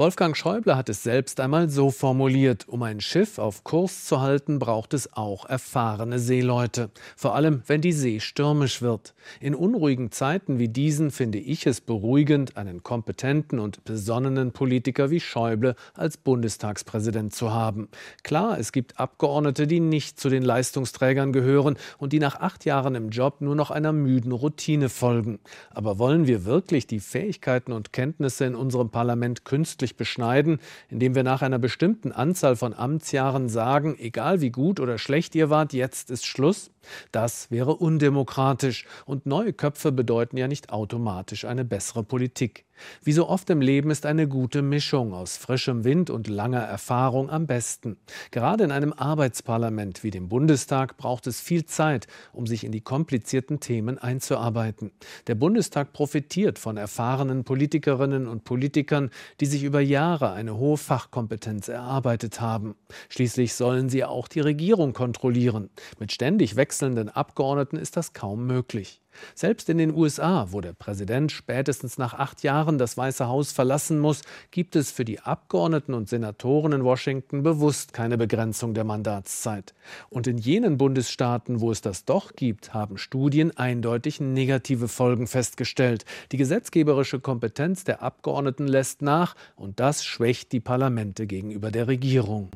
Wolfgang Schäuble hat es selbst einmal so formuliert, um ein Schiff auf Kurs zu halten, braucht es auch erfahrene Seeleute, vor allem wenn die See stürmisch wird. In unruhigen Zeiten wie diesen finde ich es beruhigend, einen kompetenten und besonnenen Politiker wie Schäuble als Bundestagspräsident zu haben. Klar, es gibt Abgeordnete, die nicht zu den Leistungsträgern gehören und die nach acht Jahren im Job nur noch einer müden Routine folgen. Aber wollen wir wirklich die Fähigkeiten und Kenntnisse in unserem Parlament künstlich künstlich beschneiden, indem wir nach einer bestimmten Anzahl von Amtsjahren sagen, egal wie gut oder schlecht ihr wart, jetzt ist Schluss? Das wäre undemokratisch und neue Köpfe bedeuten ja nicht automatisch eine bessere Politik. Wie so oft im Leben ist eine gute Mischung aus frischem Wind und langer Erfahrung am besten. Gerade in einem Arbeitsparlament wie dem Bundestag braucht es viel Zeit, um sich in die komplizierten Themen einzuarbeiten. Der Bundestag profitiert von erfahrenen Politikerinnen und Politikern, die sich über Jahre eine hohe Fachkompetenz erarbeitet haben. Schließlich sollen sie auch die Regierung kontrollieren. Mit ständig wechselnden Abgeordneten ist das kaum möglich. Selbst in den USA, wo der Präsident spätestens nach acht Jahren das Weiße Haus verlassen muss, gibt es für die Abgeordneten und Senatoren in Washington bewusst keine Begrenzung der Mandatszeit. Und in jenen Bundesstaaten, wo es das doch gibt, haben Studien eindeutig negative Folgen festgestellt. Die gesetzgeberische Kompetenz der Abgeordneten lässt nach und das schwächt die Parlamente gegenüber der Regierung.